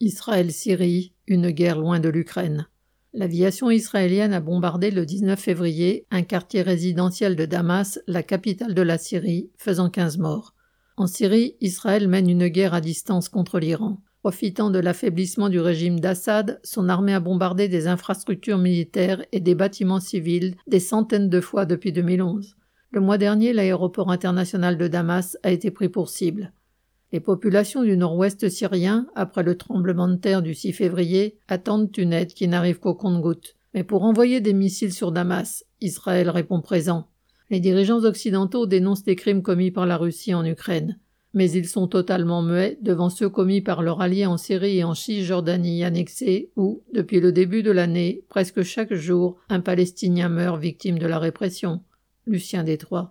Israël-Syrie, une guerre loin de l'Ukraine. L'aviation israélienne a bombardé le 19 février un quartier résidentiel de Damas, la capitale de la Syrie, faisant 15 morts. En Syrie, Israël mène une guerre à distance contre l'Iran. Profitant de l'affaiblissement du régime d'Assad, son armée a bombardé des infrastructures militaires et des bâtiments civils des centaines de fois depuis 2011. Le mois dernier, l'aéroport international de Damas a été pris pour cible. Les populations du nord-ouest syrien, après le tremblement de terre du 6 février, attendent une aide qui n'arrive qu'au compte-gouttes. Mais pour envoyer des missiles sur Damas, Israël répond présent. Les dirigeants occidentaux dénoncent des crimes commis par la Russie en Ukraine. Mais ils sont totalement muets devant ceux commis par leurs alliés en Syrie et en Cisjordanie annexée où, depuis le début de l'année, presque chaque jour, un Palestinien meurt victime de la répression. Lucien Détroit.